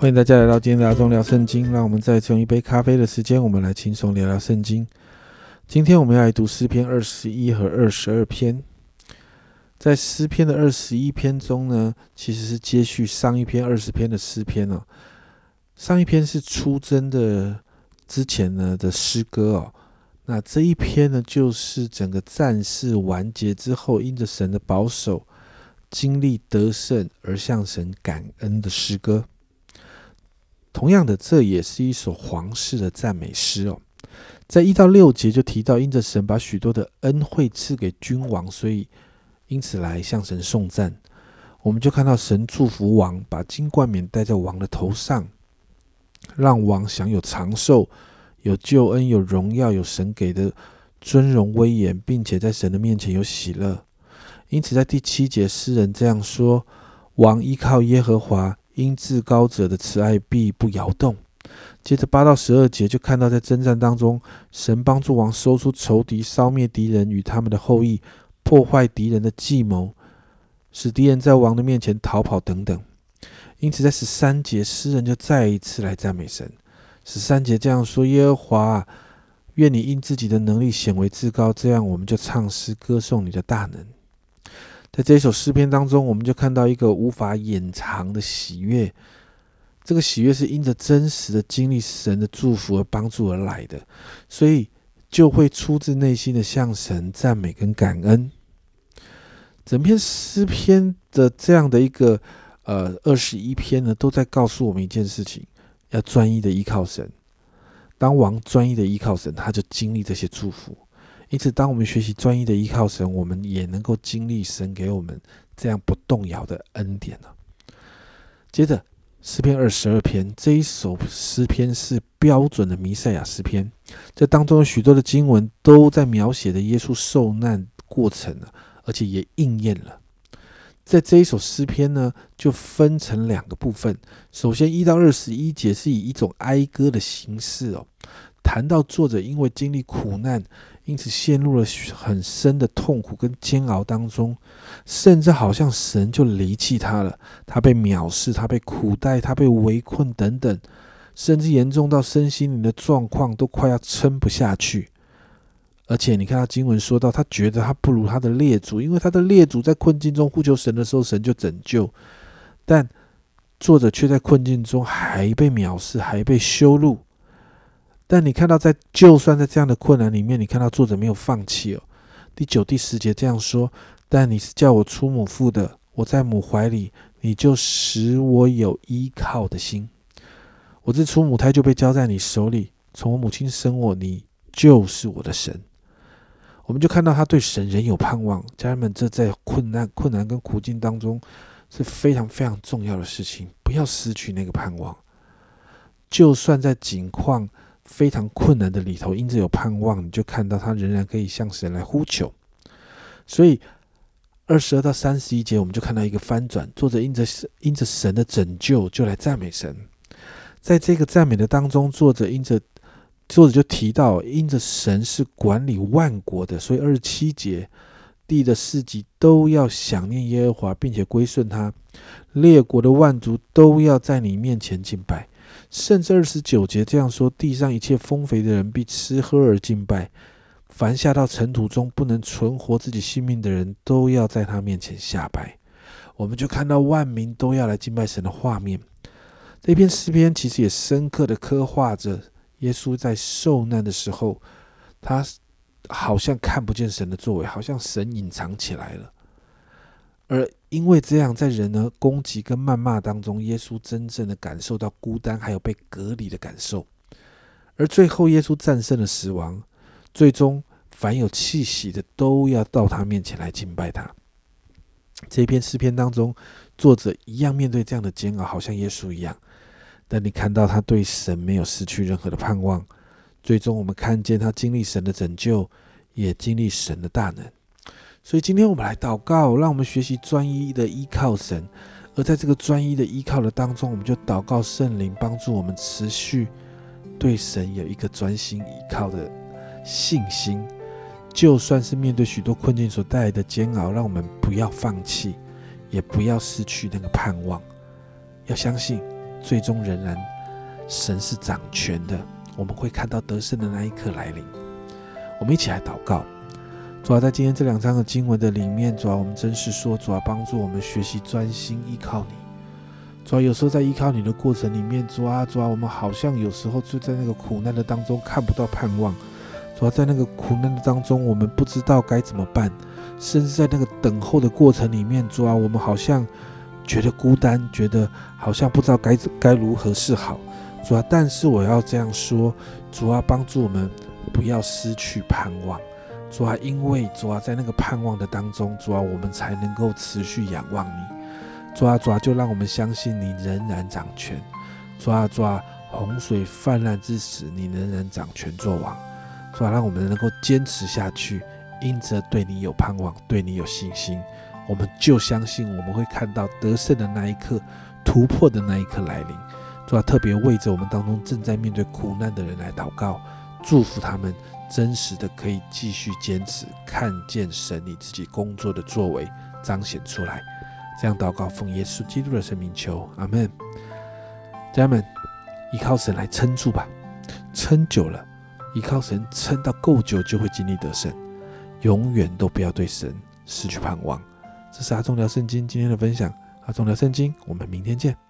欢迎大家来到今天的阿忠聊圣经。让我们再用一杯咖啡的时间，我们来轻松聊聊圣经。今天我们要来读诗篇二十一和二十二篇。在诗篇的二十一篇中呢，其实是接续上一篇二十篇的诗篇哦。上一篇是出征的之前呢的诗歌哦，那这一篇呢，就是整个战事完结之后，因着神的保守，经历得胜而向神感恩的诗歌。同样的，这也是一首皇室的赞美诗哦。在一到六节就提到，因着神把许多的恩惠赐给君王，所以因此来向神颂赞。我们就看到神祝福王，把金冠冕戴在王的头上，让王享有长寿、有救恩、有荣耀、有神给的尊荣威严，并且在神的面前有喜乐。因此，在第七节，诗人这样说：王依靠耶和华。因至高者的慈爱必不摇动。接着八到十二节就看到，在征战当中，神帮助王收出仇敌，烧灭敌人与他们的后裔，破坏敌人的计谋，使敌人在王的面前逃跑等等。因此，在十三节，诗人就再一次来赞美神。十三节这样说：“耶和华，愿你因自己的能力显为至高。”这样，我们就唱诗歌颂你的大能。在这一首诗篇当中，我们就看到一个无法掩藏的喜悦。这个喜悦是因着真实的经历神的祝福而帮助而来的，所以就会出自内心的向神赞美跟感恩。整篇诗篇的这样的一个呃二十一篇呢，都在告诉我们一件事情：要专一的依靠神。当王专一的依靠神，他就经历这些祝福。因此，当我们学习专一的依靠神，我们也能够经历神给我们这样不动摇的恩典了。接着，诗篇二十二篇这一首诗篇是标准的弥赛亚诗篇，这当中有许多的经文都在描写的耶稣受难过程了，而且也应验了。在这一首诗篇呢，就分成两个部分。首先，一到二十一节是以一种哀歌的形式哦，谈到作者因为经历苦难。因此陷入了很深的痛苦跟煎熬当中，甚至好像神就离弃他了，他被藐视，他被苦待，他被围困等等，甚至严重到身心灵的状况都快要撑不下去。而且你看他经文说到，他觉得他不如他的列祖，因为他的列祖在困境中呼求神的时候，神就拯救，但作者却在困境中还被藐视，还被羞辱。但你看到，在就算在这样的困难里面，你看到作者没有放弃哦。第九、第十节这样说：“但你是叫我出母腹的，我在母怀里，你就使我有依靠的心。我自出母胎就被交在你手里，从我母亲生我，你就是我的神。”我们就看到他对神仍有盼望。家人们，这在困难、困难跟苦境当中是非常非常重要的事情，不要失去那个盼望。就算在境况。非常困难的里头，因着有盼望，你就看到他仍然可以向神来呼求。所以二十二到三十一节，我们就看到一个翻转，作者因着因着神的拯救，就来赞美神。在这个赞美的当中，作者因着作者就提到，因着神是管理万国的，所以二十七节地的四极都要想念耶和华，并且归顺他，列国的万族都要在你面前敬拜。甚至二十九节这样说：地上一切丰肥的人必吃喝而敬拜，凡下到尘土中不能存活自己性命的人，都要在他面前下拜。我们就看到万民都要来敬拜神的画面。这篇诗篇其实也深刻的刻画着耶稣在受难的时候，他好像看不见神的作为，好像神隐藏起来了，而。因为这样，在人的攻击跟谩骂当中，耶稣真正的感受到孤单，还有被隔离的感受。而最后，耶稣战胜了死亡，最终凡有气息的都要到他面前来敬拜他。这篇诗篇当中，作者一样面对这样的煎熬，好像耶稣一样。但你看到他对神没有失去任何的盼望。最终，我们看见他经历神的拯救，也经历神的大能。所以今天我们来祷告，让我们学习专一的依靠神。而在这个专一的依靠的当中，我们就祷告圣灵帮助我们持续对神有一个专心依靠的信心。就算是面对许多困境所带来的煎熬，让我们不要放弃，也不要失去那个盼望。要相信最终仍然神是掌权的，我们会看到得胜的那一刻来临。我们一起来祷告，主要在今天这两章的经文的里面，主要我们真是说，主要帮助我们学习专心依靠你。主要有时候在依靠你的过程里面，主啊主啊，我们好像有时候就在那个苦难的当中看不到盼望。主要在那个苦难的当中，我们不知道该怎么办，甚至在那个等候的过程里面，主啊，我们好像觉得孤单，觉得好像不知道该该如何是好。主啊，但是我要这样说，主啊，帮助我们不要失去盼望。主啊，因为主啊，在那个盼望的当中，主啊，我们才能够持续仰望你。主啊，主啊，就让我们相信你仍然掌权。主啊，主啊，洪水泛滥之时，你仍然掌权作王。主啊，让我们能够坚持下去，因着对你有盼望，对你有信心，我们就相信我们会看到得胜的那一刻，突破的那一刻来临。主啊，特别为着我们当中正在面对苦难的人来祷告，祝福他们真实的可以继续坚持，看见神你自己工作的作为彰显出来。这样祷告，奉耶稣基督的生命求，阿门。家人们，依靠神来撑住吧，撑久了。依靠神撑到够久，就会经历得胜。永远都不要对神失去盼望。这是阿忠聊圣经今天的分享。阿忠聊圣经，我们明天见。